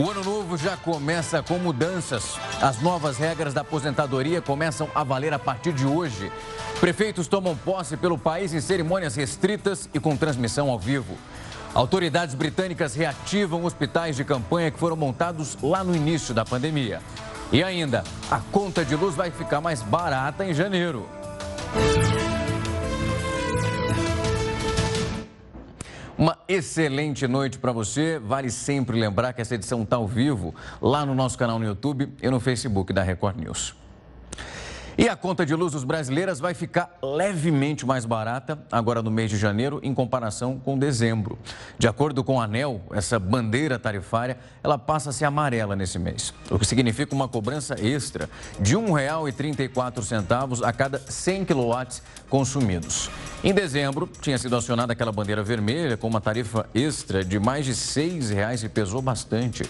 O ano novo já começa com mudanças. As novas regras da aposentadoria começam a valer a partir de hoje. Prefeitos tomam posse pelo país em cerimônias restritas e com transmissão ao vivo. Autoridades britânicas reativam hospitais de campanha que foram montados lá no início da pandemia. E ainda, a conta de luz vai ficar mais barata em janeiro. Uma excelente noite para você. Vale sempre lembrar que essa edição está ao vivo lá no nosso canal no YouTube e no Facebook da Record News. E a conta de luz dos brasileiras vai ficar levemente mais barata agora no mês de janeiro em comparação com dezembro. De acordo com a ANEL, essa bandeira tarifária, ela passa a ser amarela nesse mês, o que significa uma cobrança extra de R$ 1,34 a cada 100 quilowatts consumidos. Em dezembro, tinha sido acionada aquela bandeira vermelha com uma tarifa extra de mais de R$ 6,00 e pesou bastante.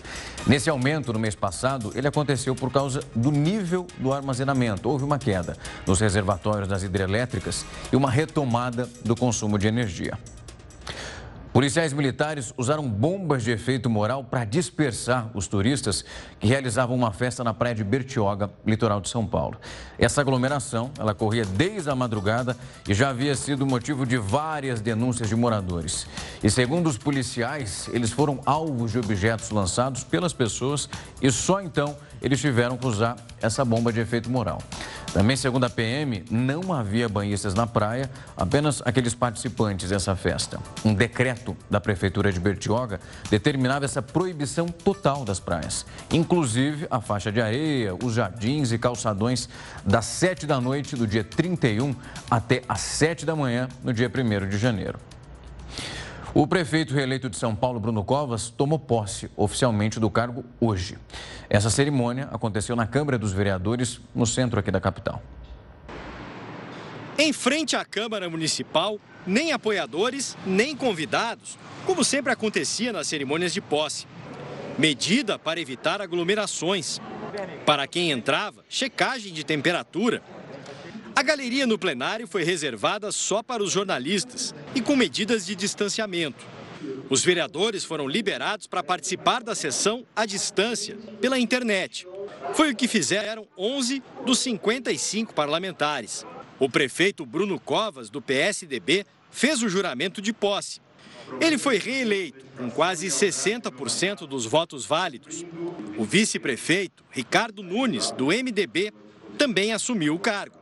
Nesse aumento no mês passado, ele aconteceu por causa do nível do armazenamento. Houve uma queda nos reservatórios das hidrelétricas e uma retomada do consumo de energia. Policiais militares usaram bombas de efeito moral para dispersar os turistas que realizavam uma festa na praia de Bertioga, litoral de São Paulo. Essa aglomeração, ela corria desde a madrugada e já havia sido motivo de várias denúncias de moradores. E segundo os policiais, eles foram alvos de objetos lançados pelas pessoas e só então eles tiveram que usar essa bomba de efeito moral. Também, segundo a PM, não havia banhistas na praia, apenas aqueles participantes dessa festa. Um decreto da Prefeitura de Bertioga determinava essa proibição total das praias, inclusive a faixa de areia, os jardins e calçadões, das 7 da noite do dia 31 até às 7 da manhã no dia 1 de janeiro. O prefeito reeleito de São Paulo, Bruno Covas, tomou posse oficialmente do cargo hoje. Essa cerimônia aconteceu na Câmara dos Vereadores, no centro aqui da capital. Em frente à Câmara Municipal, nem apoiadores, nem convidados, como sempre acontecia nas cerimônias de posse. Medida para evitar aglomerações. Para quem entrava, checagem de temperatura a galeria no plenário foi reservada só para os jornalistas e com medidas de distanciamento. Os vereadores foram liberados para participar da sessão à distância, pela internet. Foi o que fizeram 11 dos 55 parlamentares. O prefeito Bruno Covas, do PSDB, fez o juramento de posse. Ele foi reeleito com quase 60% dos votos válidos. O vice-prefeito, Ricardo Nunes, do MDB, também assumiu o cargo.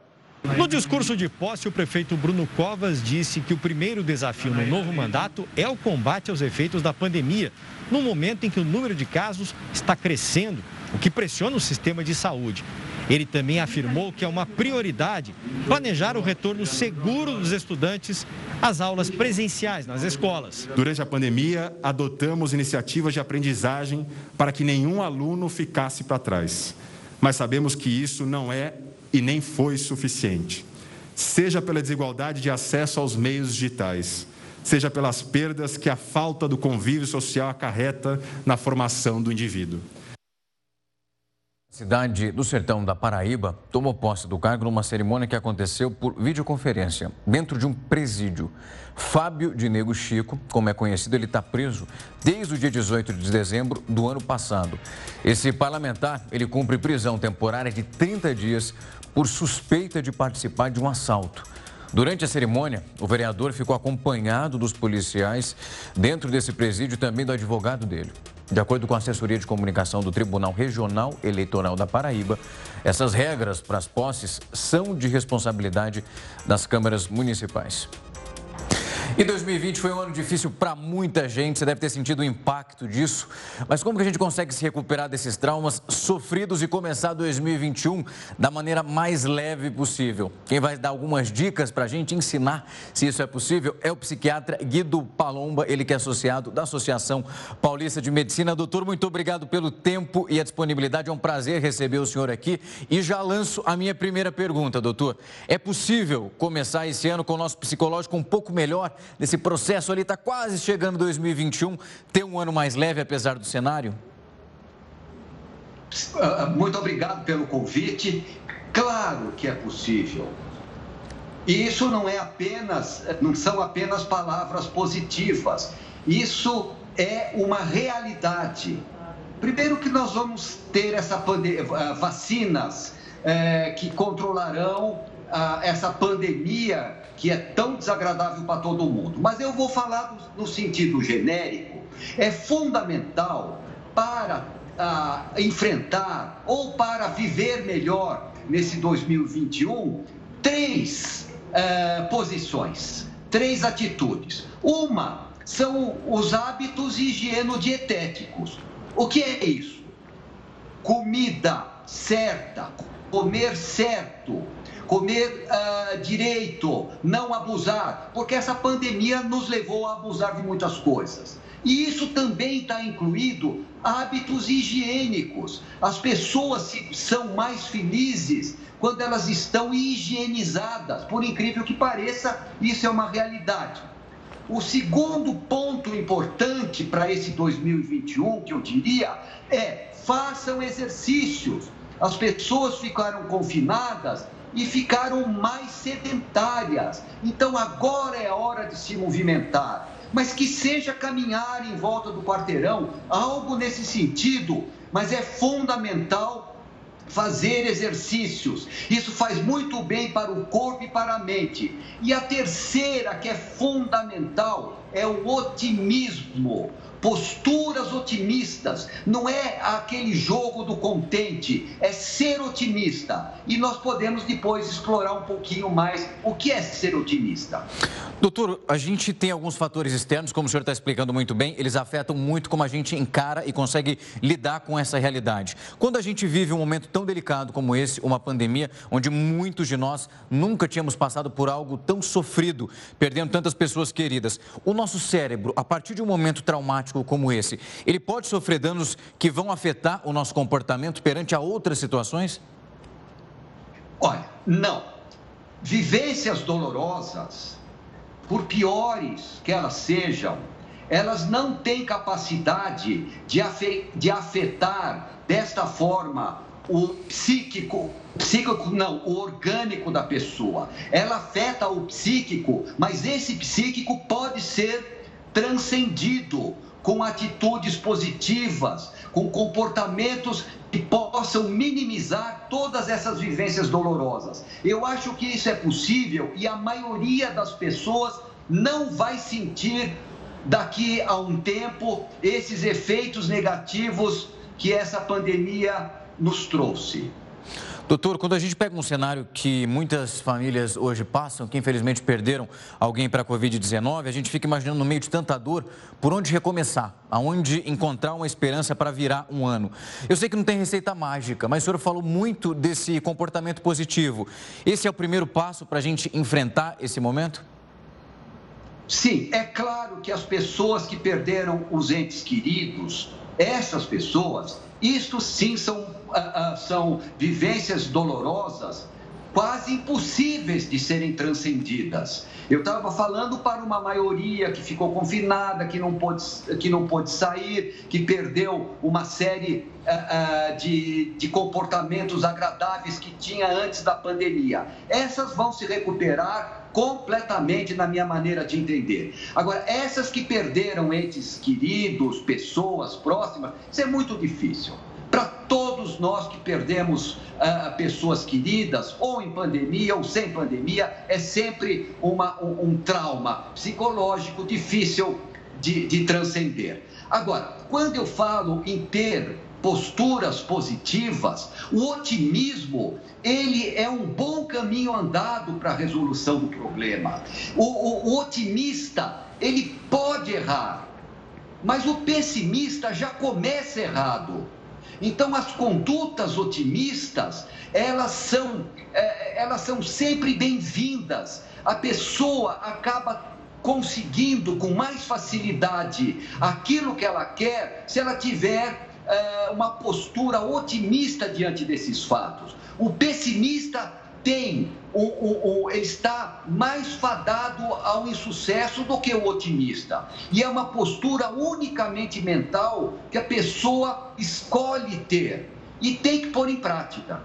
No discurso de posse, o prefeito Bruno Covas disse que o primeiro desafio no novo mandato é o combate aos efeitos da pandemia, no momento em que o número de casos está crescendo, o que pressiona o sistema de saúde. Ele também afirmou que é uma prioridade planejar o retorno seguro dos estudantes às aulas presenciais nas escolas. Durante a pandemia, adotamos iniciativas de aprendizagem para que nenhum aluno ficasse para trás. Mas sabemos que isso não é e nem foi suficiente. Seja pela desigualdade de acesso aos meios digitais, seja pelas perdas que a falta do convívio social acarreta na formação do indivíduo. Cidade do sertão da Paraíba tomou posse do cargo numa cerimônia que aconteceu por videoconferência, dentro de um presídio. Fábio de Nego Chico, como é conhecido, ele está preso desde o dia 18 de dezembro do ano passado. Esse parlamentar, ele cumpre prisão temporária de 30 dias por suspeita de participar de um assalto. Durante a cerimônia, o vereador ficou acompanhado dos policiais dentro desse presídio e também do advogado dele. De acordo com a assessoria de comunicação do Tribunal Regional Eleitoral da Paraíba, essas regras para as posses são de responsabilidade das câmaras municipais. E 2020 foi um ano difícil para muita gente, você deve ter sentido o impacto disso. Mas como que a gente consegue se recuperar desses traumas sofridos e começar 2021 da maneira mais leve possível? Quem vai dar algumas dicas para a gente ensinar se isso é possível é o psiquiatra Guido Palomba, ele que é associado da Associação Paulista de Medicina. Doutor, muito obrigado pelo tempo e a disponibilidade. É um prazer receber o senhor aqui. E já lanço a minha primeira pergunta, doutor. É possível começar esse ano com o nosso psicológico um pouco melhor? Nesse processo ali, está quase chegando 2021, ter um ano mais leve apesar do cenário? Ah, muito obrigado pelo convite. Claro que é possível. E isso não é apenas, não são apenas palavras positivas. Isso é uma realidade. Primeiro que nós vamos ter essa eh, vacinas é, que controlarão a, essa pandemia que é tão desagradável para todo mundo. Mas eu vou falar no, sentido genérico. É fundamental para a, enfrentar ou para viver melhor nesse 2021 três é, posições, três atitudes. Uma são os hábitos higienodietéticos. O que é isso? Comida certa, comer certo, comer uh, direito, não abusar, porque essa pandemia nos levou a abusar de muitas coisas. E isso também está incluído hábitos higiênicos. As pessoas são mais felizes quando elas estão higienizadas. Por incrível que pareça, isso é uma realidade. O segundo ponto importante para esse 2021, que eu diria, é façam exercícios. As pessoas ficaram confinadas e ficaram mais sedentárias. Então agora é hora de se movimentar. Mas que seja caminhar em volta do quarteirão, algo nesse sentido, mas é fundamental fazer exercícios. Isso faz muito bem para o corpo e para a mente. E a terceira, que é fundamental, é o otimismo posturas otimistas, não é aquele jogo do contente, é ser otimista. E nós podemos depois explorar um pouquinho mais o que é ser otimista. Doutor, a gente tem alguns fatores externos, como o senhor está explicando muito bem, eles afetam muito como a gente encara e consegue lidar com essa realidade. Quando a gente vive um momento tão delicado como esse, uma pandemia, onde muitos de nós nunca tínhamos passado por algo tão sofrido, perdendo tantas pessoas queridas, o nosso cérebro, a partir de um momento traumático, traumático como esse, ele pode sofrer danos que vão afetar o nosso comportamento perante a outras situações? Olha, não. Vivências dolorosas, por piores que elas sejam, elas não têm capacidade de afetar desta forma o psíquico, psíquico não, o orgânico da pessoa. Ela afeta o psíquico, mas esse psíquico pode ser transcendido com atitudes positivas, com comportamentos que possam minimizar todas essas vivências dolorosas. Eu acho que isso é possível e a maioria das pessoas não vai sentir daqui a um tempo esses efeitos negativos que essa pandemia nos trouxe. Doutor, quando a gente pega um cenário que muitas famílias hoje passam, que infelizmente perderam alguém para a Covid-19, a gente fica imaginando no meio de tanta dor por onde recomeçar, aonde encontrar uma esperança para virar um ano. Eu sei que não tem receita mágica, mas o senhor falou muito desse comportamento positivo. Esse é o primeiro passo para a gente enfrentar esse momento? Sim, é claro que as pessoas que perderam os entes queridos, essas pessoas, isto sim são, uh, uh, são vivências dolorosas, quase impossíveis de serem transcendidas. Eu estava falando para uma maioria que ficou confinada, que não pôde, que não pôde sair, que perdeu uma série uh, uh, de, de comportamentos agradáveis que tinha antes da pandemia. Essas vão se recuperar completamente na minha maneira de entender. Agora, essas que perderam entes queridos, pessoas próximas, isso é muito difícil. Todos nós que perdemos uh, pessoas queridas, ou em pandemia ou sem pandemia, é sempre uma, um, um trauma psicológico difícil de, de transcender. Agora, quando eu falo em ter posturas positivas, o otimismo, ele é um bom caminho andado para a resolução do problema. O, o, o otimista, ele pode errar, mas o pessimista já começa errado. Então, as condutas otimistas, elas são, é, elas são sempre bem-vindas. A pessoa acaba conseguindo com mais facilidade aquilo que ela quer se ela tiver é, uma postura otimista diante desses fatos. O pessimista tem, o, o, o, ele está mais fadado ao insucesso do que o otimista. E é uma postura unicamente mental que a pessoa escolhe ter e tem que pôr em prática.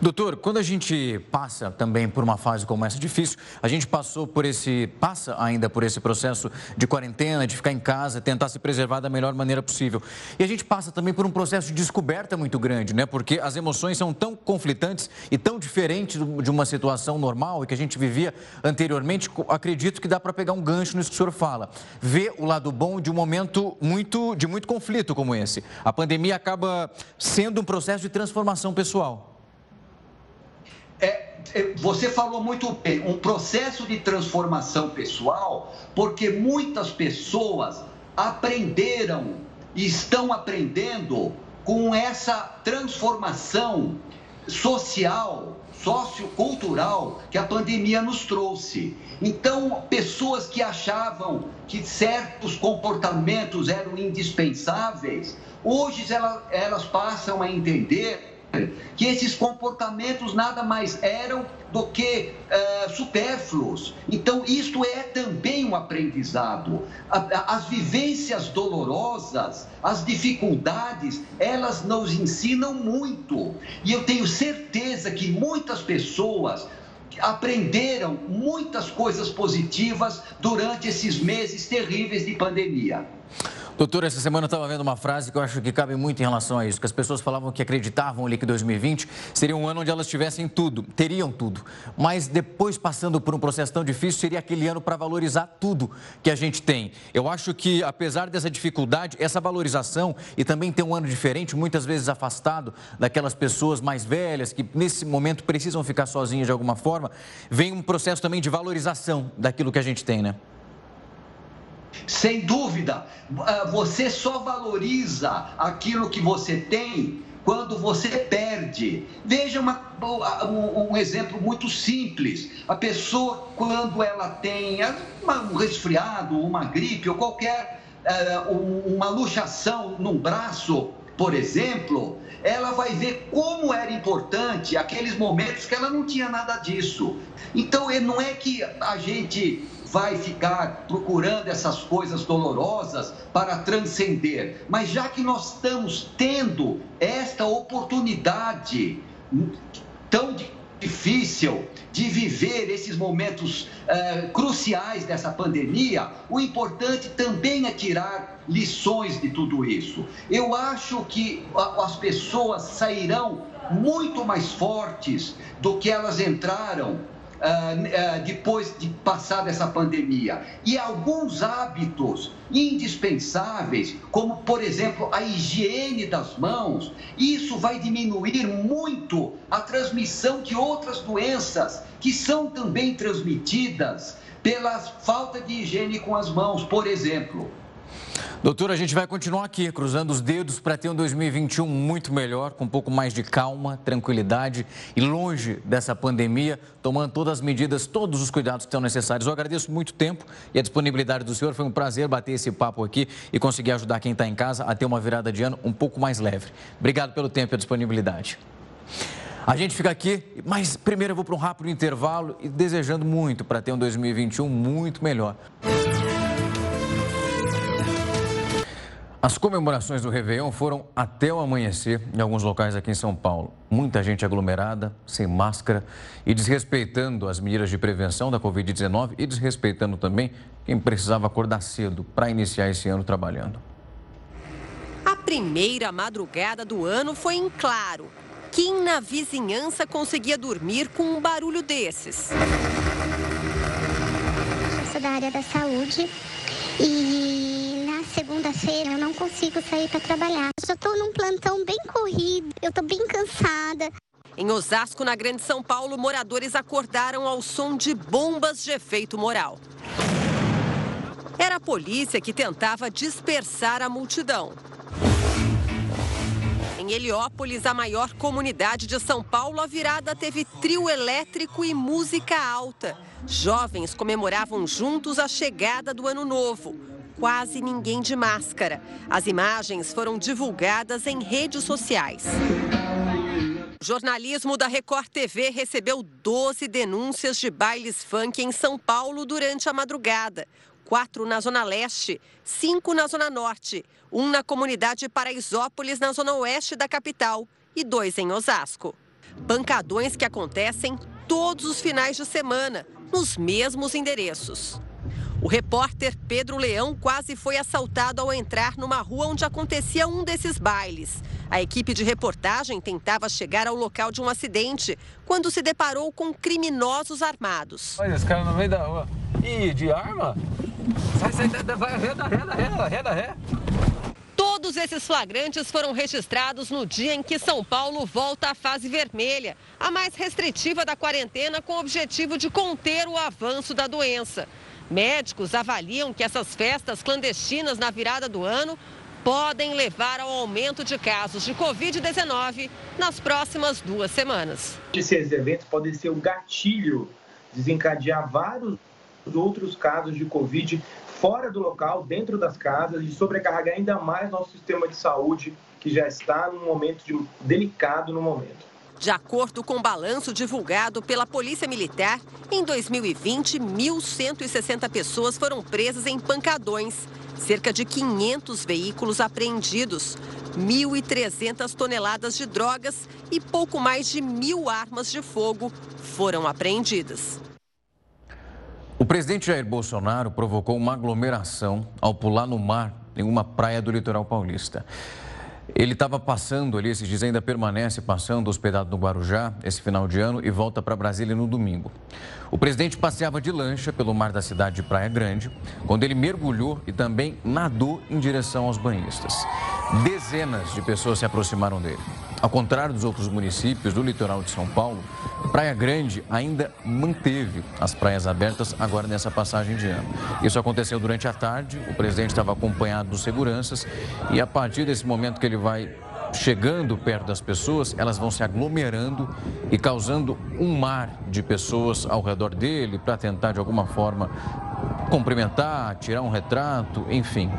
Doutor, quando a gente passa também por uma fase como essa difícil, a gente passou por esse, passa ainda por esse processo de quarentena, de ficar em casa, tentar se preservar da melhor maneira possível. E a gente passa também por um processo de descoberta muito grande, né? Porque as emoções são tão conflitantes e tão diferentes de uma situação normal e que a gente vivia anteriormente. Acredito que dá para pegar um gancho nisso que o senhor fala. Ver o lado bom de um momento muito, de muito conflito como esse. A pandemia acaba sendo um processo de transformação pessoal. É, é, você falou muito bem, um processo de transformação pessoal, porque muitas pessoas aprenderam e estão aprendendo com essa transformação social, sociocultural que a pandemia nos trouxe. Então, pessoas que achavam que certos comportamentos eram indispensáveis, hoje elas, elas passam a entender que esses comportamentos nada mais eram do que uh, supérfluos. Então, isto é também um aprendizado. As vivências dolorosas, as dificuldades, elas nos ensinam muito. E eu tenho certeza que muitas pessoas aprenderam muitas coisas positivas durante esses meses terríveis de pandemia. Doutor, essa semana eu estava vendo uma frase que eu acho que cabe muito em relação a isso, que as pessoas falavam que acreditavam ali que 2020 seria um ano onde elas tivessem tudo, teriam tudo, mas depois passando por um processo tão difícil, seria aquele ano para valorizar tudo que a gente tem. Eu acho que, apesar dessa dificuldade, essa valorização e também ter um ano diferente, muitas vezes afastado daquelas pessoas mais velhas que nesse momento precisam ficar sozinhas de alguma forma, vem um processo também de valorização daquilo que a gente tem, né? Sem dúvida, ah, você só valoriza aquilo que você tem quando você perde. Veja uma, um, exemplo muito simples. A pessoa, quando ela tem um resfriado, uma gripe ou qualquer uh, uma luxação num braço, por exemplo, ela vai ver como era importante aqueles momentos que ela não tinha nada disso. Então, não é que a gente vai ficar procurando essas coisas dolorosas para transcender. Mas já que nós estamos tendo esta oportunidade tão difícil de viver esses momentos uh, cruciais dessa pandemia, o importante também é tirar lições de tudo isso. Eu acho que as pessoas sairão muito mais fortes do que elas entraram uh, depois de passar essa pandemia. E alguns hábitos indispensáveis, como, por exemplo, a higiene das mãos, isso vai diminuir muito a transmissão de outras doenças que são também transmitidas pela falta de higiene com as mãos, por exemplo. Doutor, a gente vai continuar aqui, cruzando os dedos para ter um 2021 muito melhor, com um pouco mais de calma, tranquilidade e longe dessa pandemia, tomando todas as medidas, todos os cuidados que são necessários. Eu agradeço muito tempo e a disponibilidade do senhor. Foi um prazer bater esse papo aqui e conseguir ajudar quem está em casa a ter uma virada de ano um pouco mais leve. Obrigado pelo tempo e a disponibilidade. A gente fica aqui, mas primeiro eu vou para um rápido intervalo e desejando muito para ter um 2021 muito melhor. As comemorações do Réveillon foram até o amanhecer em alguns locais aqui em São Paulo. Muita gente aglomerada, sem máscara e desrespeitando as medidas de prevenção da Covid-19 e desrespeitando também quem precisava acordar cedo para iniciar esse ano trabalhando. A primeira madrugada do ano foi em claro. Quem na vizinhança conseguia dormir com um barulho desses? Eu sou da área da saúde e segunda-feira eu não consigo sair para trabalhar. Já estou num plantão bem corrido, eu estou bem cansada. Em Osasco, na Grande São Paulo, moradores acordaram ao som de bombas de efeito moral. Era a polícia que tentava dispersar a multidão. Em Heliópolis, a maior comunidade de São Paulo, a virada teve trio elétrico e música alta. Jovens comemoravam juntos a chegada do ano novo quase ninguém de máscara. As imagens foram divulgadas em redes sociais. Jornalismo da Record TV recebeu 12 denúncias de bailes funk em São Paulo durante a madrugada. Quatro na Zona Leste, cinco na Zona Norte, um na comunidade Paraisópolis, na Zona Oeste da capital, e dois em Osasco. Pancadões que acontecem todos os finais de semana, nos mesmos endereços. O repórter Pedro Leão quase foi assaltado ao entrar numa rua onde acontecia um desses bailes. A equipe de reportagem tentava chegar ao local de um acidente quando se deparou com criminosos armados. Olha, esse cara no meio da rua. Ih, de arma? Sai, sai, vai, reda, reda, reda, reda, reda. Todos esses flagrantes foram registrados no dia em que São Paulo volta à fase vermelha, a mais restritiva da quarentena, com o objetivo de conter o avanço da doença. Médicos avaliam que essas festas clandestinas na virada do ano podem levar ao aumento de casos de Covid-19 nas próximas duas semanas. Esses eventos podem ser o gatilho, desencadear vários outros casos de Covid fora do local, dentro das casas e sobrecarregar ainda mais nosso sistema de saúde, que já está num momento de, delicado no momento. De acordo com o balanço divulgado pela Polícia Militar, em 2020, 1.160 pessoas foram presas em pancadões, cerca de 500 veículos apreendidos, 1.300 toneladas de drogas e pouco mais de mil armas de fogo foram apreendidas. O presidente Jair Bolsonaro provocou uma aglomeração ao pular no mar em uma praia do litoral paulista. Ele estava passando ali, esses dias ainda permanece passando, hospedado no Guarujá, esse final de ano, e volta para Brasília no domingo. O presidente passeava de lancha pelo mar da cidade de Praia Grande, quando ele mergulhou e também nadou em direção aos banhistas. Dezenas de pessoas se aproximaram dele. Ao contrário dos outros municípios do litoral de São Paulo, Praia Grande ainda manteve as praias abertas agora nessa passagem de ano. Isso aconteceu durante a tarde, o presidente estava acompanhado dos seguranças e a partir desse momento que ele vai chegando perto das pessoas, elas vão se aglomerando e causando um mar de pessoas ao redor dele para tentar de alguma forma cumprimentar, tirar um retrato, enfim.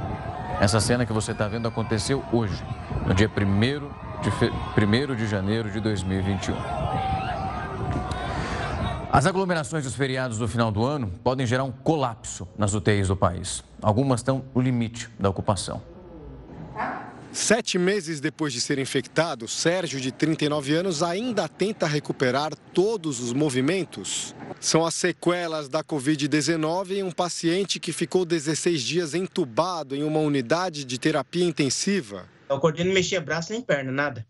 Essa cena que você está vendo aconteceu hoje, no dia 1 de, fe... 1 de janeiro de 2021. As aglomerações dos feriados do final do ano podem gerar um colapso nas UTIs do país. Algumas estão no limite da ocupação. Sete meses depois de ser infectado, Sérgio, de 39 anos, ainda tenta recuperar todos os movimentos. São as sequelas da Covid-19 em um paciente que ficou 16 dias entubado em uma unidade de terapia intensiva. Eu acordei não mexia braço nem perna, nada.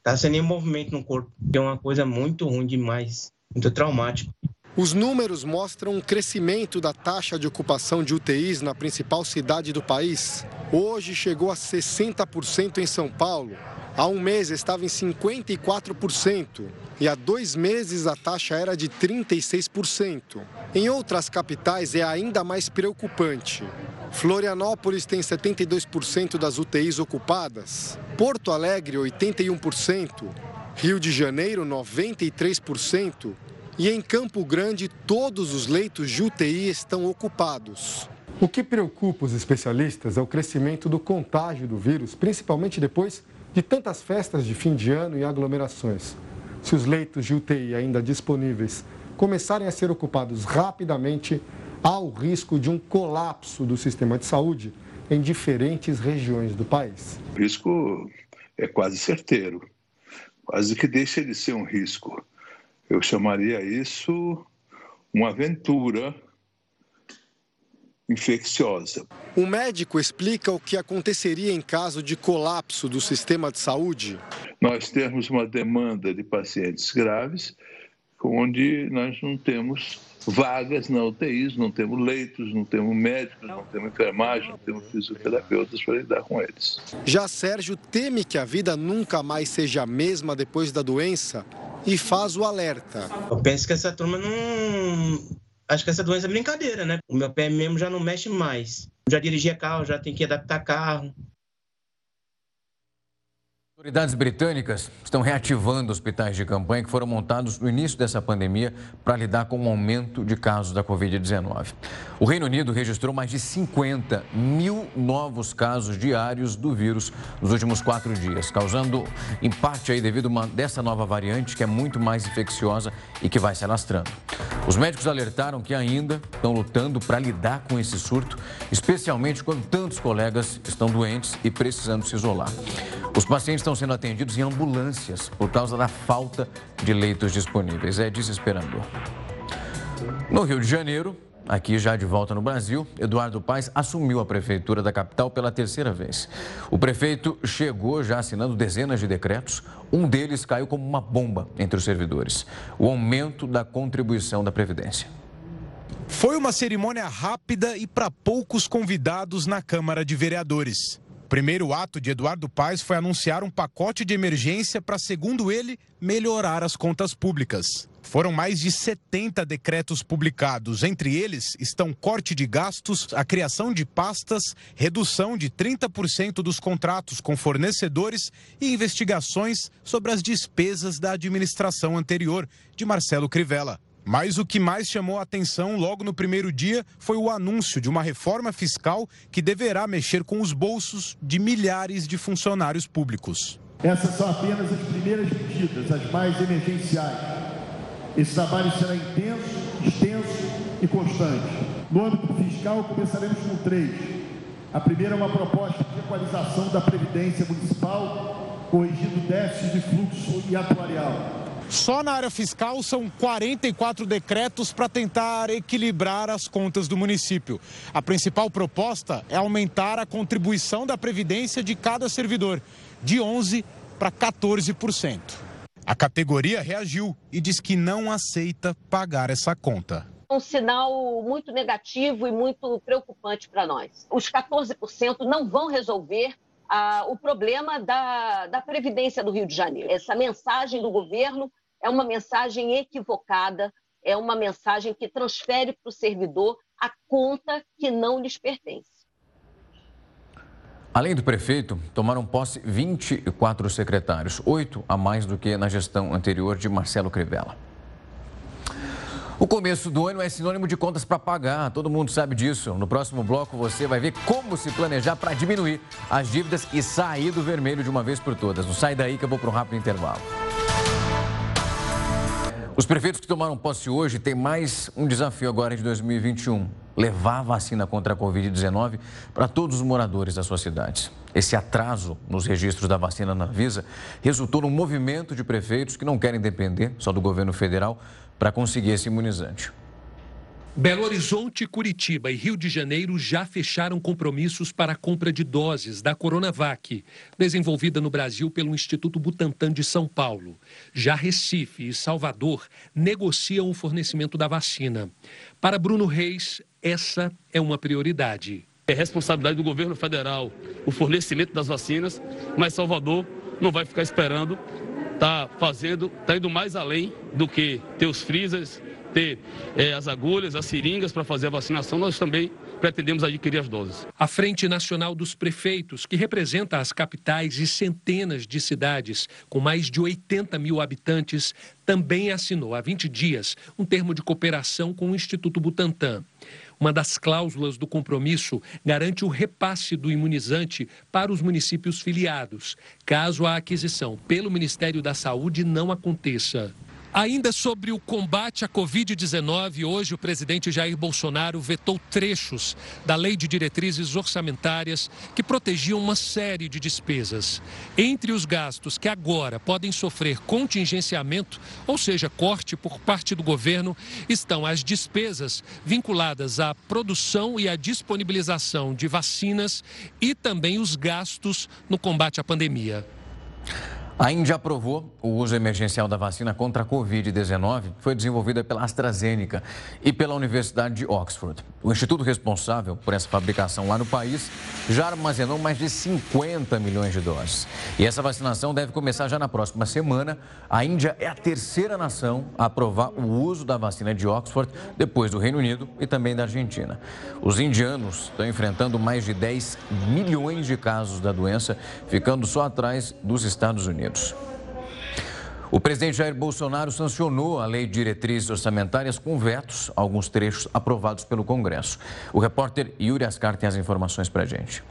Tá sem nenhum movimento no corpo. É uma coisa muito ruim demais, muito traumático. Os números mostram um crescimento da taxa de ocupação de UTIs na principal cidade do país. Hoje chegou a 60% em São Paulo. Há um mês estava em 54% e há dois meses a taxa era de 36%. Em outras capitais é ainda mais preocupante. Florianópolis tem 72% das UTIs ocupadas, Porto Alegre, 81%, Rio de Janeiro, 93% e em Campo Grande, todos os leitos de UTI estão ocupados. O que preocupa os especialistas é o crescimento do contágio do vírus, principalmente depois de tantas festas de fim de ano e aglomerações. Se os leitos de UTI ainda disponíveis começarem a ser ocupados rapidamente, há o risco de um colapso do sistema de saúde em diferentes regiões do país. O risco é quase certeiro, quase que deixa de ser um risco eu chamaria isso uma aventura infecciosa. O médico explica o que aconteceria em caso de colapso do sistema de saúde. Nós temos uma demanda de pacientes graves, onde nós não temos vagas na UTIs, não temos leitos, não temos médicos, não temos enfermagem, não temos fisioterapeutas para lidar com eles. Já Sérgio teme que a vida nunca mais seja a mesma depois da doença e faz o alerta. Eu penso que essa turma não. Acho que essa doença é brincadeira, né? O meu pé mesmo já não mexe mais. já dirigia carro, já tem que adaptar carro. Autoridades britânicas estão reativando hospitais de campanha que foram montados no início dessa pandemia para lidar com o aumento de casos da Covid-19. O Reino Unido registrou mais de 50 mil novos casos diários do vírus nos últimos quatro dias, causando impacto aí devido a uma dessa nova variante que é muito mais infecciosa e que vai se alastrando. Os médicos alertaram que ainda estão lutando para lidar com esse surto, especialmente quando tantos colegas estão doentes e precisando se isolar. Os pacientes estão sendo atendidos em ambulâncias por causa da falta de leitos disponíveis. É desesperador. No Rio de Janeiro, Aqui, já de volta no Brasil, Eduardo Paes assumiu a prefeitura da capital pela terceira vez. O prefeito chegou já assinando dezenas de decretos. Um deles caiu como uma bomba entre os servidores: o aumento da contribuição da Previdência. Foi uma cerimônia rápida e para poucos convidados na Câmara de Vereadores. O primeiro ato de Eduardo Paes foi anunciar um pacote de emergência para, segundo ele, melhorar as contas públicas. Foram mais de 70 decretos publicados. Entre eles estão corte de gastos, a criação de pastas, redução de 30% dos contratos com fornecedores e investigações sobre as despesas da administração anterior de Marcelo Crivella. Mas o que mais chamou a atenção logo no primeiro dia foi o anúncio de uma reforma fiscal que deverá mexer com os bolsos de milhares de funcionários públicos. Essas são apenas as primeiras medidas, as mais emergenciais. Esse trabalho será intenso, extenso e constante. No âmbito fiscal, começaremos com três. A primeira é uma proposta de equalização da Previdência Municipal, corrigindo déficit de fluxo e atuarial. Só na área fiscal são 44 decretos para tentar equilibrar as contas do município. A principal proposta é aumentar a contribuição da Previdência de cada servidor, de 11% para 14%. A categoria reagiu e diz que não aceita pagar essa conta um sinal muito negativo e muito preocupante para nós. Os 14% não vão resolver o problema da, da Previdência do Rio de Janeiro. Essa mensagem do governo é uma mensagem equivocada, é uma mensagem que transfere para o servidor a conta que não lhes pertence. Além do prefeito, tomaram posse 24 secretários, oito a mais do que na gestão anterior de Marcelo Crivella. O começo do ano é sinônimo de contas para pagar, todo mundo sabe disso. No próximo bloco você vai ver como se planejar para diminuir as dívidas e sair do vermelho de uma vez por todas. Não sai daí que eu vou para um rápido intervalo. Os prefeitos que tomaram posse hoje têm mais um desafio agora de 2021: levar a vacina contra a Covid-19 para todos os moradores das suas cidades. Esse atraso nos registros da vacina na Visa resultou num movimento de prefeitos que não querem depender só do governo federal para conseguir esse imunizante. Belo Horizonte, Curitiba e Rio de Janeiro já fecharam compromissos para a compra de doses da Coronavac, desenvolvida no Brasil pelo Instituto Butantan de São Paulo. Já Recife e Salvador negociam o fornecimento da vacina. Para Bruno Reis, essa é uma prioridade. É responsabilidade do governo federal o fornecimento das vacinas, mas Salvador não vai ficar esperando está fazendo, está indo mais além do que ter os freezers, ter é, as agulhas, as seringas para fazer a vacinação, nós também pretendemos adquirir as doses. A Frente Nacional dos Prefeitos, que representa as capitais e centenas de cidades com mais de 80 mil habitantes, também assinou há 20 dias um termo de cooperação com o Instituto Butantan. Uma das cláusulas do compromisso garante o repasse do imunizante para os municípios filiados, caso a aquisição pelo Ministério da Saúde não aconteça. Ainda sobre o combate à Covid-19, hoje o presidente Jair Bolsonaro vetou trechos da Lei de Diretrizes Orçamentárias que protegiam uma série de despesas. Entre os gastos que agora podem sofrer contingenciamento, ou seja, corte por parte do governo, estão as despesas vinculadas à produção e à disponibilização de vacinas e também os gastos no combate à pandemia. A Índia aprovou o uso emergencial da vacina contra a Covid-19, foi desenvolvida pela AstraZeneca e pela Universidade de Oxford. O instituto responsável por essa fabricação lá no país já armazenou mais de 50 milhões de doses. E essa vacinação deve começar já na próxima semana. A Índia é a terceira nação a aprovar o uso da vacina de Oxford, depois do Reino Unido e também da Argentina. Os indianos estão enfrentando mais de 10 milhões de casos da doença, ficando só atrás dos Estados Unidos. Unidos. O presidente Jair Bolsonaro sancionou a lei de diretrizes orçamentárias com vetos, alguns trechos aprovados pelo Congresso. O repórter Yuri Ascar tem as informações para a gente.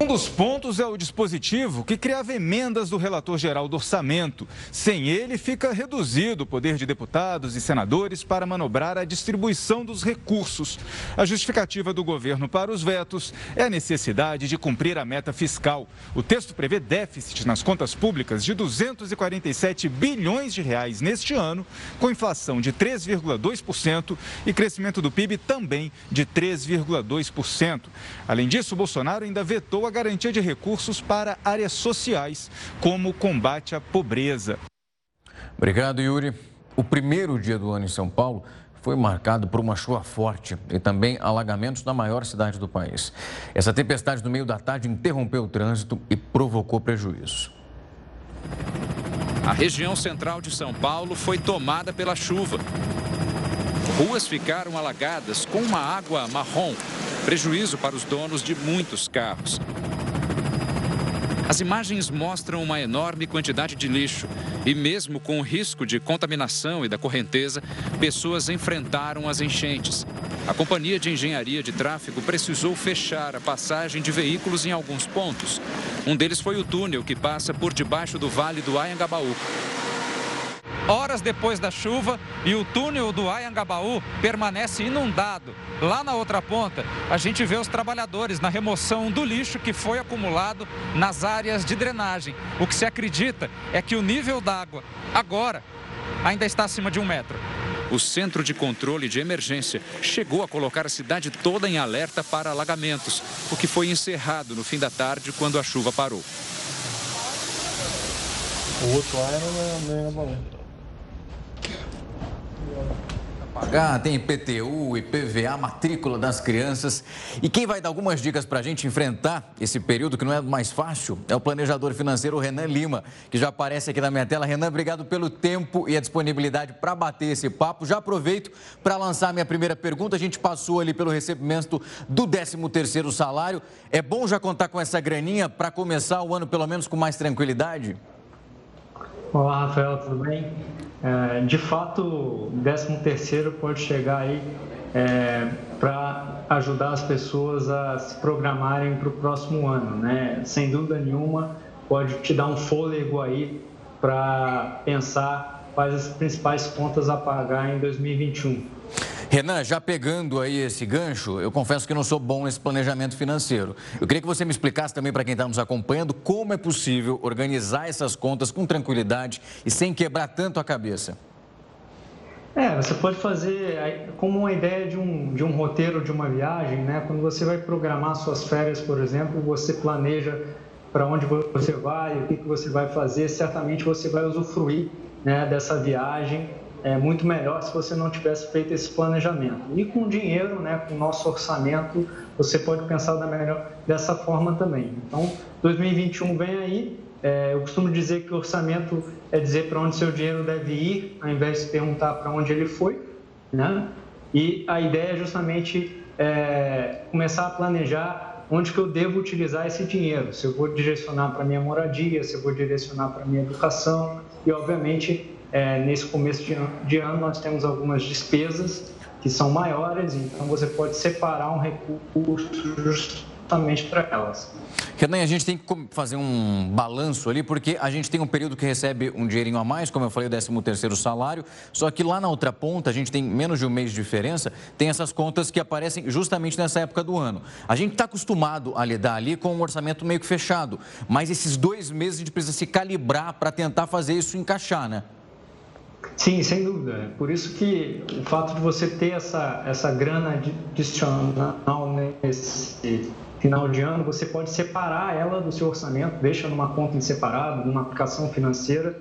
Um dos pontos é o dispositivo que criava emendas do relator geral do orçamento. Sem ele, fica reduzido o poder de deputados e senadores para manobrar a distribuição dos recursos. A justificativa do governo para os vetos é a necessidade de cumprir a meta fiscal. O texto prevê déficit nas contas públicas de 247 bilhões de reais neste ano, com inflação de 3,2% e crescimento do PIB também de 3,2%. Além disso, Bolsonaro ainda vetou a garantia de recursos para áreas sociais, como o combate à pobreza. Obrigado, Yuri. O primeiro dia do ano em São Paulo foi marcado por uma chuva forte e também alagamentos na maior cidade do país. Essa tempestade no meio da tarde interrompeu o trânsito e provocou prejuízo. A região central de São Paulo foi tomada pela chuva. Ruas ficaram alagadas com uma água marrom Prejuízo para os donos de muitos carros. As imagens mostram uma enorme quantidade de lixo e, mesmo com o risco de contaminação e da correnteza, pessoas enfrentaram as enchentes. A Companhia de Engenharia de Tráfego precisou fechar a passagem de veículos em alguns pontos. Um deles foi o túnel que passa por debaixo do Vale do Ayangabaú horas depois da chuva e o túnel do Ayangabaú permanece inundado. Lá na outra ponta, a gente vê os trabalhadores na remoção do lixo que foi acumulado nas áreas de drenagem. O que se acredita é que o nível d'água agora ainda está acima de um metro. O Centro de Controle de Emergência chegou a colocar a cidade toda em alerta para alagamentos, o que foi encerrado no fim da tarde quando a chuva parou. O outro lá era pagar, tem IPTU, IPVA, matrícula das crianças. E quem vai dar algumas dicas para a gente enfrentar esse período que não é mais fácil é o planejador financeiro Renan Lima, que já aparece aqui na minha tela. Renan, obrigado pelo tempo e a disponibilidade para bater esse papo. Já aproveito para lançar minha primeira pergunta. A gente passou ali pelo recebimento do 13º salário. É bom já contar com essa graninha para começar o ano pelo menos com mais tranquilidade? Olá, Rafael, tudo bem? É, de fato, o 13 terceiro pode chegar aí é, para ajudar as pessoas a se programarem para o próximo ano, né? Sem dúvida nenhuma, pode te dar um fôlego aí para pensar quais as principais contas a pagar em 2021. Renan, já pegando aí esse gancho, eu confesso que não sou bom nesse planejamento financeiro. Eu queria que você me explicasse também para quem está nos acompanhando como é possível organizar essas contas com tranquilidade e sem quebrar tanto a cabeça. É, você pode fazer como uma ideia de um, de um roteiro de uma viagem, né? Quando você vai programar suas férias, por exemplo, você planeja para onde você vai, o que, que você vai fazer, certamente você vai usufruir né, dessa viagem é muito melhor se você não tivesse feito esse planejamento. E com dinheiro, né, com o nosso orçamento, você pode pensar da melhor, dessa forma também. Então, 2021 vem aí. É, eu costumo dizer que o orçamento é dizer para onde seu dinheiro deve ir, ao invés de perguntar para onde ele foi. Né? E a ideia é justamente é, começar a planejar onde que eu devo utilizar esse dinheiro. Se eu vou direcionar para minha moradia, se eu vou direcionar para minha educação e, obviamente, é, nesse começo de, de ano nós temos algumas despesas que são maiores, então você pode separar um recurso justamente para elas. Renan, a gente tem que fazer um balanço ali, porque a gente tem um período que recebe um dinheirinho a mais, como eu falei, o 13 terceiro salário, só que lá na outra ponta, a gente tem menos de um mês de diferença, tem essas contas que aparecem justamente nessa época do ano. A gente está acostumado a lidar ali com um orçamento meio que fechado, mas esses dois meses a gente precisa se calibrar para tentar fazer isso encaixar, né? Sim, sem dúvida. Por isso que o fato de você ter essa, essa grana adicional nesse final de ano, você pode separar ela do seu orçamento, deixa numa conta em separado, numa aplicação financeira,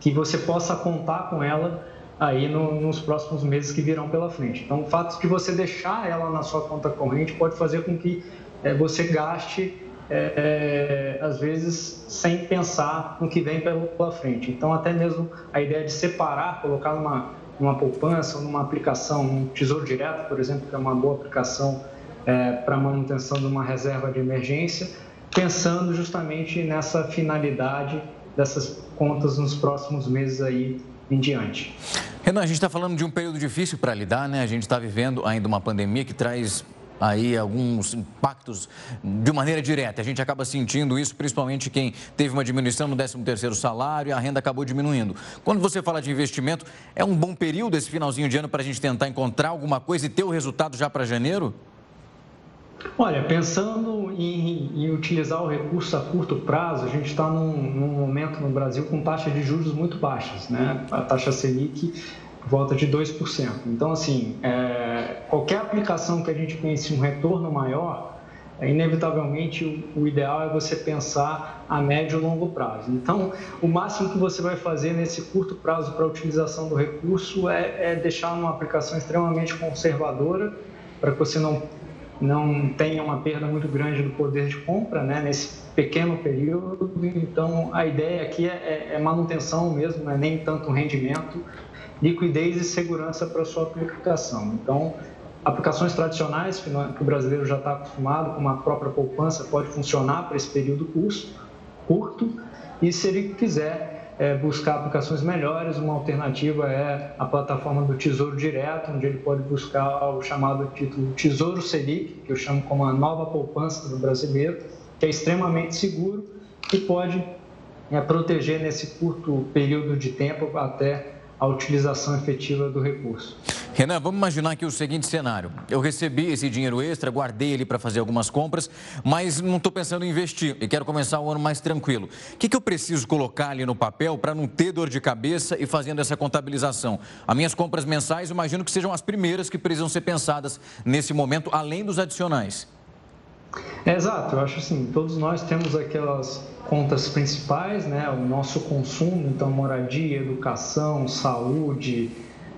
que você possa contar com ela aí no, nos próximos meses que virão pela frente. Então, o fato de você deixar ela na sua conta corrente pode fazer com que é, você gaste é, é, às vezes sem pensar no que vem pela frente. Então, até mesmo a ideia de separar, colocar numa, numa poupança, numa aplicação, um tesouro direto, por exemplo, que é uma boa aplicação é, para manutenção de uma reserva de emergência, pensando justamente nessa finalidade dessas contas nos próximos meses aí em diante. Renan, a gente está falando de um período difícil para lidar, né? A gente está vivendo ainda uma pandemia que traz aí alguns impactos de maneira direta. A gente acaba sentindo isso, principalmente quem teve uma diminuição no 13º salário e a renda acabou diminuindo. Quando você fala de investimento, é um bom período esse finalzinho de ano para a gente tentar encontrar alguma coisa e ter o resultado já para janeiro? Olha, pensando em, em, utilizar o recurso a curto prazo, a gente está num, num, momento no Brasil com taxas de juros muito baixas, né? A taxa Selic volta de 2%. Então, assim, é, qualquer aplicação que a gente pense um retorno maior, é, inevitavelmente o, o, ideal é você pensar a médio e longo prazo. Então, o máximo que você vai fazer nesse curto prazo para a utilização do recurso é, é deixar uma aplicação extremamente conservadora para que você não não tenha uma perda muito grande do poder de compra né, nesse pequeno período. Então, a ideia aqui é, é, é manutenção mesmo, não é nem tanto rendimento, liquidez e segurança para sua aplicação. Então, aplicações tradicionais que, o brasileiro já está acostumado, como a própria poupança, pode funcionar para esse período curto. E se ele quiser é, buscar aplicações melhores. Uma alternativa é a plataforma do Tesouro Direto, onde ele pode buscar o chamado título Tesouro Selic, que eu chamo como a nova poupança do brasileiro, que é extremamente seguro e pode é, proteger nesse curto período de tempo até a utilização efetiva do recurso. Renan, vamos imaginar aqui o seguinte cenário. Eu recebi esse dinheiro extra, guardei ele para fazer algumas compras, mas não estou pensando em investir e quero começar o ano mais tranquilo. O que, que eu preciso colocar ali no papel para não ter dor de cabeça e fazendo essa contabilização? As minhas compras mensais, imagino que sejam as primeiras que precisam ser pensadas nesse momento, além dos adicionais. É, exato, eu acho assim, todos nós temos aquelas contas principais, né? O nosso consumo, então moradia, educação, saúde,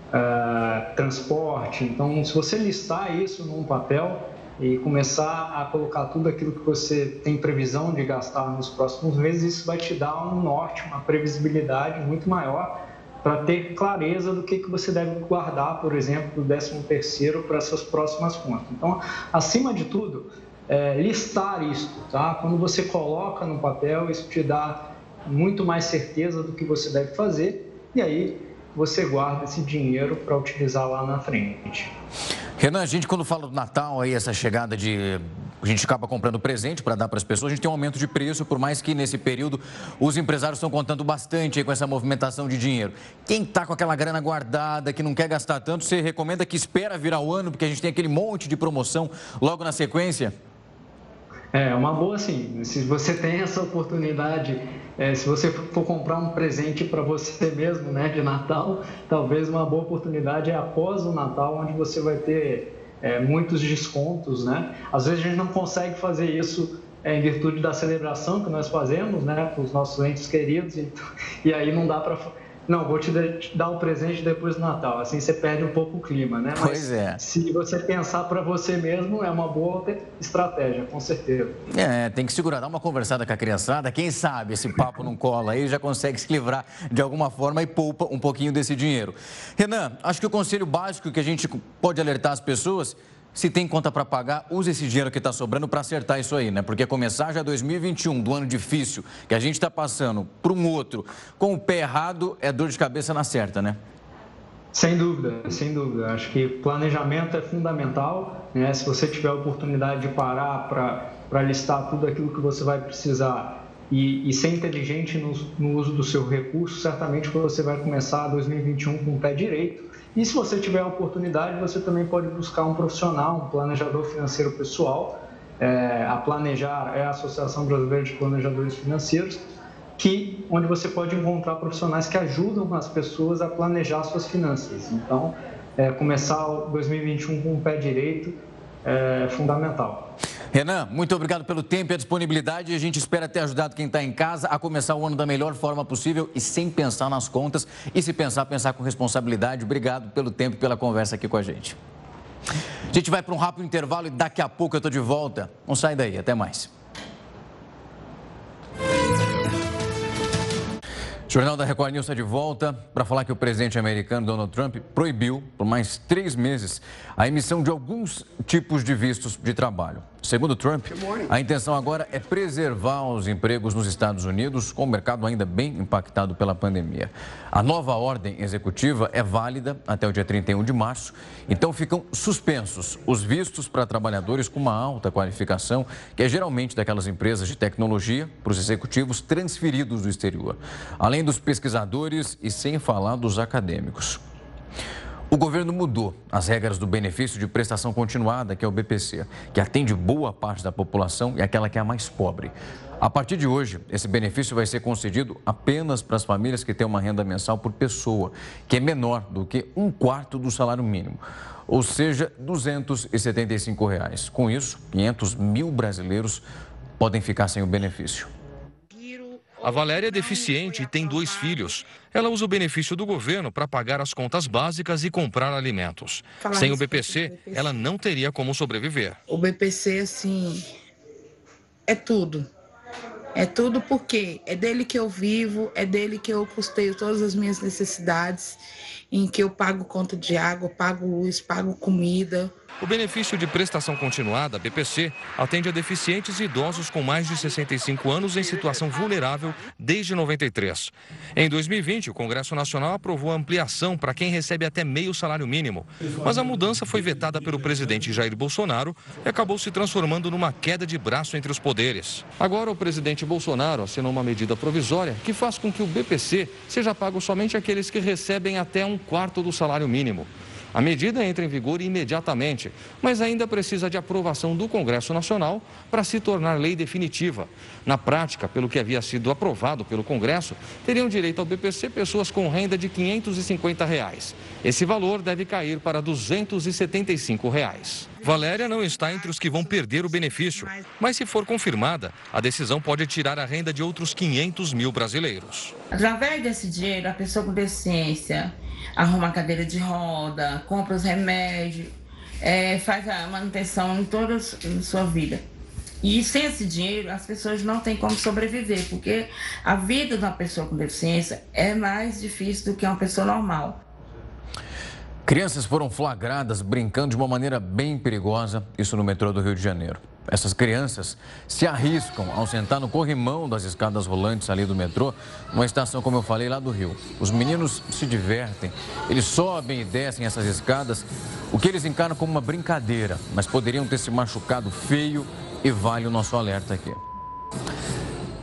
uh, transporte. Então, se você listar isso num papel e começar a colocar tudo aquilo que você tem previsão de gastar nos próximos meses, isso vai te dar um norte, uma previsibilidade muito maior para ter clareza do que, que você deve guardar, por exemplo, do 13 terceiro para suas próximas contas. Então, acima de tudo, é, listar isso, tá? Quando você coloca no papel, isso te dá muito mais certeza do que você deve fazer e aí você guarda esse dinheiro para utilizar lá na frente. Renan, a gente quando fala do Natal, aí essa chegada de. A gente acaba comprando presente para dar para as pessoas, a gente tem um aumento de preço, por mais que nesse período os empresários estão contando bastante com essa movimentação de dinheiro. Quem está com aquela grana guardada, que não quer gastar tanto, você recomenda que espera virar o ano, porque a gente tem aquele monte de promoção logo na sequência? É, uma boa sim. Se você tem essa oportunidade, é, se você for comprar um presente para você mesmo, né, de Natal, talvez uma boa oportunidade é após o Natal, onde você vai ter é, muitos descontos, né? Às vezes a gente não consegue fazer isso é, em virtude da celebração que nós fazemos, né, com os nossos entes queridos, e, e aí não dá para não, vou te dar o um presente depois do Natal. Assim você perde um pouco o clima, né? Mas pois é. Se você pensar para você mesmo, é uma boa estratégia, com certeza. É, tem que segurar, dar uma conversada com a criançada. Quem sabe esse papo não cola aí, já consegue se livrar de alguma forma e poupa um pouquinho desse dinheiro. Renan, acho que o conselho básico que a gente pode alertar as pessoas se tem conta para pagar, use esse dinheiro que está sobrando para acertar isso aí, né? Porque começar já 2021, do ano difícil que a gente está passando, para um outro, com o pé errado, é dor de cabeça na certa, né? Sem dúvida, sem dúvida. Acho que planejamento é fundamental. Né? Se você tiver a oportunidade de parar para listar tudo aquilo que você vai precisar e, e ser inteligente no, no uso do seu recurso, certamente você vai começar 2021 com o pé direito e se você tiver a oportunidade, você também pode buscar um profissional, um planejador financeiro pessoal. É, a Planejar é a Associação Brasileira de Planejadores Financeiros, que, onde você pode encontrar profissionais que ajudam as pessoas a planejar suas finanças. Então, é, começar 2021 com o pé direito é fundamental. Renan, muito obrigado pelo tempo e a disponibilidade. A gente espera ter ajudado quem está em casa a começar o ano da melhor forma possível e sem pensar nas contas. E se pensar, pensar com responsabilidade. Obrigado pelo tempo e pela conversa aqui com a gente. A gente vai para um rápido intervalo e daqui a pouco eu estou de volta. Não sai daí, até mais. Jornal da Record News está de volta para falar que o presidente americano Donald Trump proibiu por mais três meses a emissão de alguns tipos de vistos de trabalho. Segundo Trump, a intenção agora é preservar os empregos nos Estados Unidos, com o mercado ainda bem impactado pela pandemia. A nova ordem executiva é válida até o dia 31 de março, então ficam suspensos os vistos para trabalhadores com uma alta qualificação, que é geralmente daquelas empresas de tecnologia, para os executivos transferidos do exterior, além dos pesquisadores e sem falar dos acadêmicos. O governo mudou as regras do benefício de prestação continuada, que é o BPC, que atende boa parte da população e aquela que é a mais pobre. A partir de hoje, esse benefício vai ser concedido apenas para as famílias que têm uma renda mensal por pessoa, que é menor do que um quarto do salário mínimo, ou seja, 275 reais. Com isso, 500 mil brasileiros podem ficar sem o benefício. A Valéria é deficiente e tem dois filhos. Ela usa o benefício do governo para pagar as contas básicas e comprar alimentos. Falar Sem o BPC, BPC, ela não teria como sobreviver. O BPC, assim, é tudo. É tudo porque é dele que eu vivo, é dele que eu custeio todas as minhas necessidades, em que eu pago conta de água, pago luz, pago comida. O benefício de prestação continuada, BPC, atende a deficientes e idosos com mais de 65 anos em situação vulnerável desde 93. Em 2020, o Congresso Nacional aprovou a ampliação para quem recebe até meio salário mínimo. Mas a mudança foi vetada pelo presidente Jair Bolsonaro e acabou se transformando numa queda de braço entre os poderes. Agora, o presidente Bolsonaro assinou uma medida provisória que faz com que o BPC seja pago somente àqueles que recebem até um quarto do salário mínimo. A medida entra em vigor imediatamente, mas ainda precisa de aprovação do Congresso Nacional para se tornar lei definitiva. Na prática, pelo que havia sido aprovado pelo Congresso, teriam direito ao BPC pessoas com renda de 550 reais. Esse valor deve cair para 275 reais. Valéria não está entre os que vão perder o benefício, mas se for confirmada, a decisão pode tirar a renda de outros 500 mil brasileiros. Através desse dinheiro, a pessoa com deficiência arruma a cadeira de roda, compra os remédios, é, faz a manutenção em toda a sua vida. E sem esse dinheiro, as pessoas não têm como sobreviver, porque a vida de uma pessoa com deficiência é mais difícil do que uma pessoa normal. Crianças foram flagradas brincando de uma maneira bem perigosa, isso no metrô do Rio de Janeiro. Essas crianças se arriscam ao sentar no corrimão das escadas rolantes ali do metrô, numa estação, como eu falei, lá do Rio. Os meninos se divertem, eles sobem e descem essas escadas, o que eles encaram como uma brincadeira, mas poderiam ter se machucado feio e vale o nosso alerta aqui.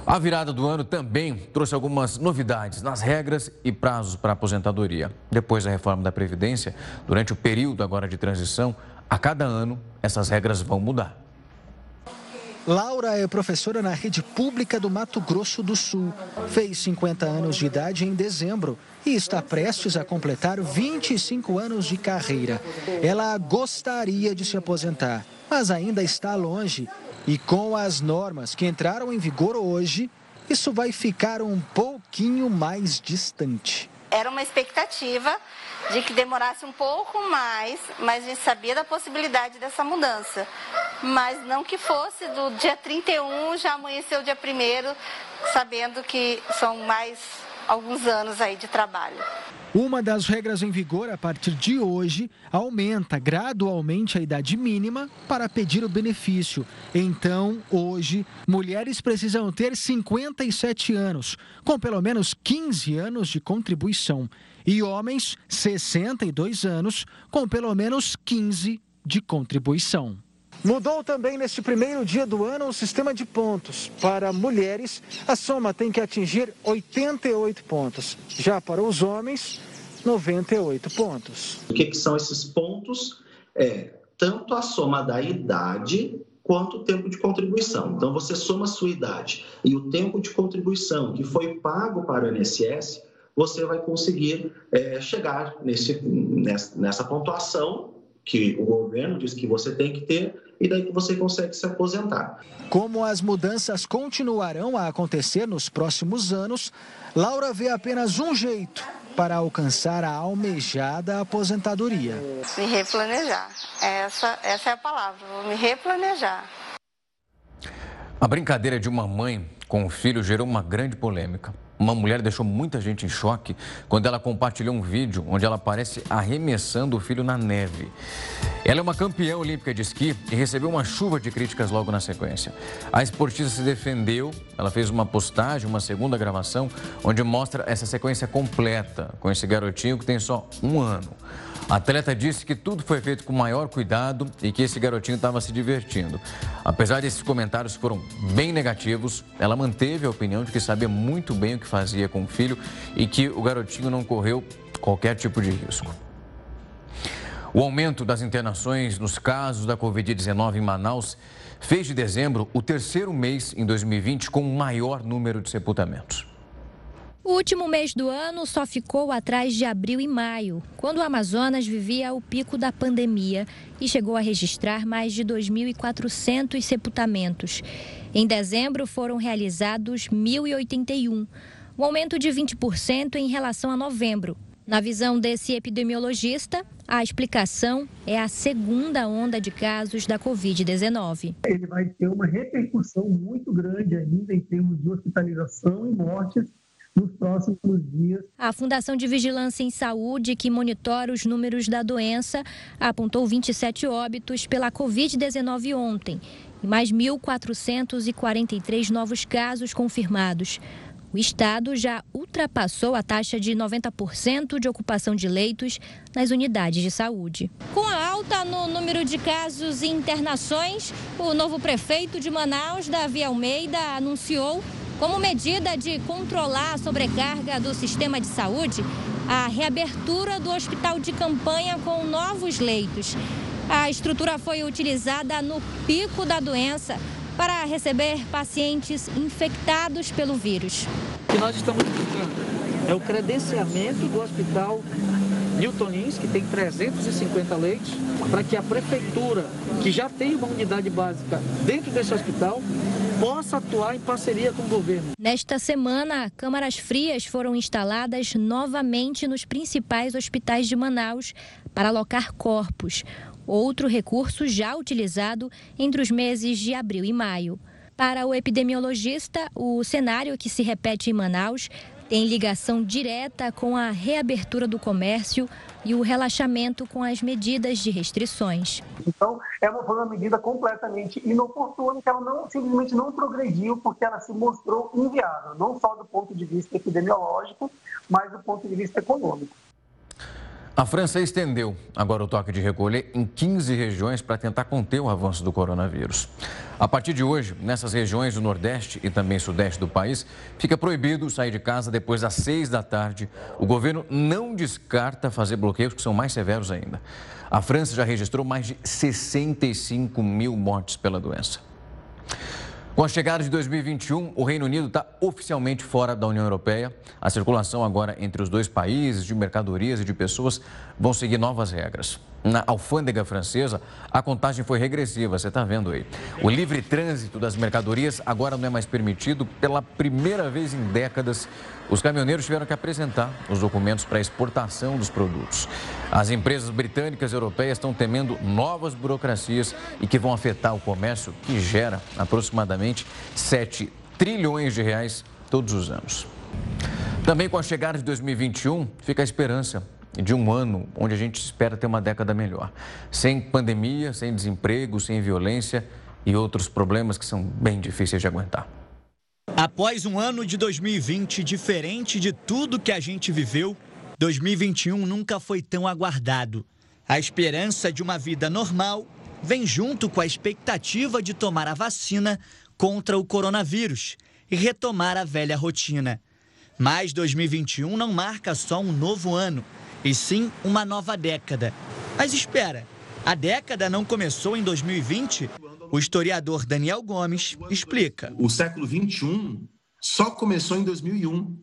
A virada do ano também trouxe algumas novidades nas regras e prazos para a aposentadoria. Depois da reforma da Previdência, durante o período agora de transição, a cada ano essas regras vão mudar. Laura é professora na rede pública do Mato Grosso do Sul. Fez 50 anos de idade em dezembro e está prestes a completar 25 anos de carreira. Ela gostaria de se aposentar, mas ainda está longe. E com as normas que entraram em vigor hoje, isso vai ficar um pouquinho mais distante. Era uma expectativa de que demorasse um pouco mais, mas a gente sabia da possibilidade dessa mudança. Mas não que fosse do dia 31 já amanheceu o dia 1 sabendo que são mais alguns anos aí de trabalho. Uma das regras em vigor a partir de hoje aumenta gradualmente a idade mínima para pedir o benefício. Então, hoje, mulheres precisam ter 57 anos, com pelo menos 15 anos de contribuição e homens 62 anos com pelo menos 15 de contribuição. Mudou também neste primeiro dia do ano o sistema de pontos. Para mulheres, a soma tem que atingir 88 pontos. Já para os homens, 98 pontos. O que, que são esses pontos? É tanto a soma da idade quanto o tempo de contribuição. Então, você soma a sua idade e o tempo de contribuição que foi pago para o INSS, você vai conseguir é, chegar nesse, nessa, nessa pontuação que o governo diz que você tem que ter e daí que você consegue se aposentar. Como as mudanças continuarão a acontecer nos próximos anos, Laura vê apenas um jeito para alcançar a almejada aposentadoria. Me replanejar. Essa, essa é a palavra. Vou me replanejar. A brincadeira de uma mãe com o filho gerou uma grande polêmica. Uma mulher deixou muita gente em choque quando ela compartilhou um vídeo onde ela aparece arremessando o filho na neve. Ela é uma campeã olímpica de esqui e recebeu uma chuva de críticas logo na sequência. A esportista se defendeu, ela fez uma postagem, uma segunda gravação, onde mostra essa sequência completa com esse garotinho que tem só um ano. A atleta disse que tudo foi feito com maior cuidado e que esse garotinho estava se divertindo. Apesar desses comentários que foram bem negativos, ela manteve a opinião de que sabia muito bem o que fazia com o filho e que o garotinho não correu qualquer tipo de risco. O aumento das internações nos casos da Covid-19 em Manaus fez de dezembro o terceiro mês em 2020 com o maior número de sepultamentos. O último mês do ano só ficou atrás de abril e maio, quando o Amazonas vivia o pico da pandemia e chegou a registrar mais de 2.400 sepultamentos. Em dezembro foram realizados 1.081, um aumento de 20% em relação a novembro. Na visão desse epidemiologista, a explicação é a segunda onda de casos da Covid-19. Ele vai ter uma repercussão muito grande ainda em termos de hospitalização e mortes nos próximos dias. A Fundação de Vigilância em Saúde, que monitora os números da doença, apontou 27 óbitos pela Covid-19 ontem e mais 1.443 novos casos confirmados. O estado já ultrapassou a taxa de 90% de ocupação de leitos nas unidades de saúde. Com a alta no número de casos e internações, o novo prefeito de Manaus, Davi Almeida, anunciou como medida de controlar a sobrecarga do sistema de saúde, a reabertura do hospital de campanha com novos leitos. A estrutura foi utilizada no pico da doença para receber pacientes infectados pelo vírus. O que nós estamos buscando é o credenciamento do hospital Newton Lins, que tem 350 leitos, para que a prefeitura, que já tem uma unidade básica dentro desse hospital, possa atuar em parceria com o governo. Nesta semana, câmaras frias foram instaladas novamente nos principais hospitais de Manaus para alocar corpos. Outro recurso já utilizado entre os meses de abril e maio. Para o epidemiologista, o cenário que se repete em Manaus tem ligação direta com a reabertura do comércio e o relaxamento com as medidas de restrições. Então, é uma, foi uma medida completamente inoportuna que ela não, simplesmente não progrediu porque ela se mostrou inviável, não só do ponto de vista epidemiológico, mas do ponto de vista econômico. A França estendeu agora o toque de recolher em 15 regiões para tentar conter o avanço do coronavírus. A partir de hoje, nessas regiões do Nordeste e também Sudeste do país, fica proibido sair de casa depois das 6 da tarde. O governo não descarta fazer bloqueios que são mais severos ainda. A França já registrou mais de 65 mil mortes pela doença. Com a chegada de 2021, o Reino Unido está oficialmente fora da União Europeia. A circulação agora entre os dois países de mercadorias e de pessoas vão seguir novas regras. Na alfândega francesa, a contagem foi regressiva, você está vendo aí. O livre trânsito das mercadorias agora não é mais permitido pela primeira vez em décadas. Os caminhoneiros tiveram que apresentar os documentos para exportação dos produtos. As empresas britânicas e europeias estão temendo novas burocracias e que vão afetar o comércio, que gera aproximadamente 7 trilhões de reais todos os anos. Também com a chegada de 2021, fica a esperança de um ano onde a gente espera ter uma década melhor. Sem pandemia, sem desemprego, sem violência e outros problemas que são bem difíceis de aguentar. Após um ano de 2020 diferente de tudo que a gente viveu, 2021 nunca foi tão aguardado. A esperança de uma vida normal vem junto com a expectativa de tomar a vacina contra o coronavírus e retomar a velha rotina. Mas 2021 não marca só um novo ano e sim uma nova década. Mas espera, a década não começou em 2020? O historiador Daniel Gomes explica. O século 21 só começou em 2001,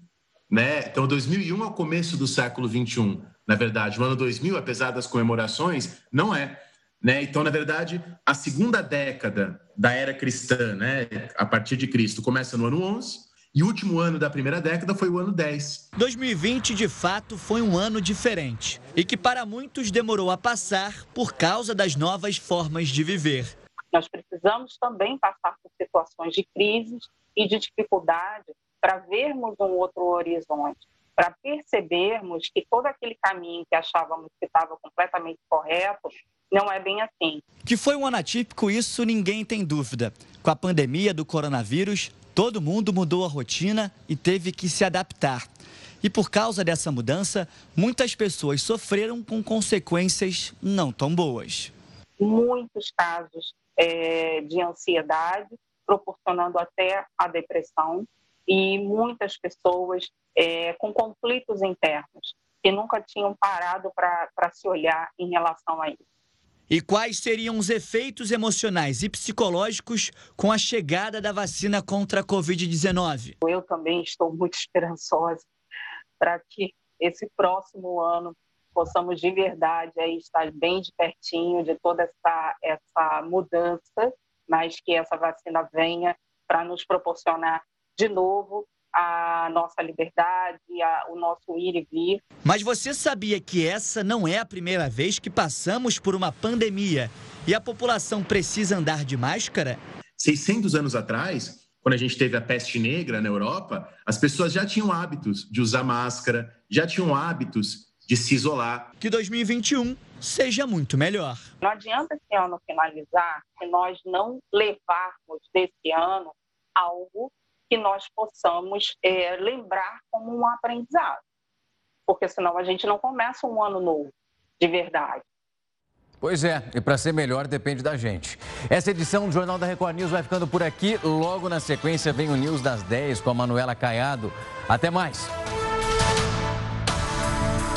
né? Então 2001 é o começo do século 21. Na verdade, o ano 2000, apesar das comemorações, não é. Né? Então, na verdade, a segunda década da era cristã, né, a partir de Cristo, começa no ano 11 e o último ano da primeira década foi o ano 10. 2020, de fato, foi um ano diferente e que para muitos demorou a passar por causa das novas formas de viver. Nós precisamos também passar por situações de crise e de dificuldade para vermos um outro horizonte, para percebermos que todo aquele caminho que achávamos que estava completamente correto não é bem assim. Que foi um ano atípico, isso ninguém tem dúvida. Com a pandemia do coronavírus, todo mundo mudou a rotina e teve que se adaptar. E por causa dessa mudança, muitas pessoas sofreram com consequências não tão boas. Muitos casos é, de ansiedade, proporcionando até a depressão, e muitas pessoas é, com conflitos internos, que nunca tinham parado para se olhar em relação a isso. E quais seriam os efeitos emocionais e psicológicos com a chegada da vacina contra a Covid-19? Eu também estou muito esperançosa para que esse próximo ano possamos de verdade aí estar bem de pertinho de toda essa, essa mudança, mas que essa vacina venha para nos proporcionar de novo a nossa liberdade, a, o nosso ir e vir. Mas você sabia que essa não é a primeira vez que passamos por uma pandemia e a população precisa andar de máscara? 600 anos atrás, quando a gente teve a peste negra na Europa, as pessoas já tinham hábitos de usar máscara, já tinham hábitos de se isolar. Que 2021 seja muito melhor. Não adianta esse ano finalizar se nós não levarmos desse ano algo que nós possamos é, lembrar como um aprendizado. Porque senão a gente não começa um ano novo, de verdade. Pois é, e para ser melhor depende da gente. Essa edição do Jornal da Record News vai ficando por aqui. Logo na sequência vem o News das 10 com a Manuela Caiado. Até mais.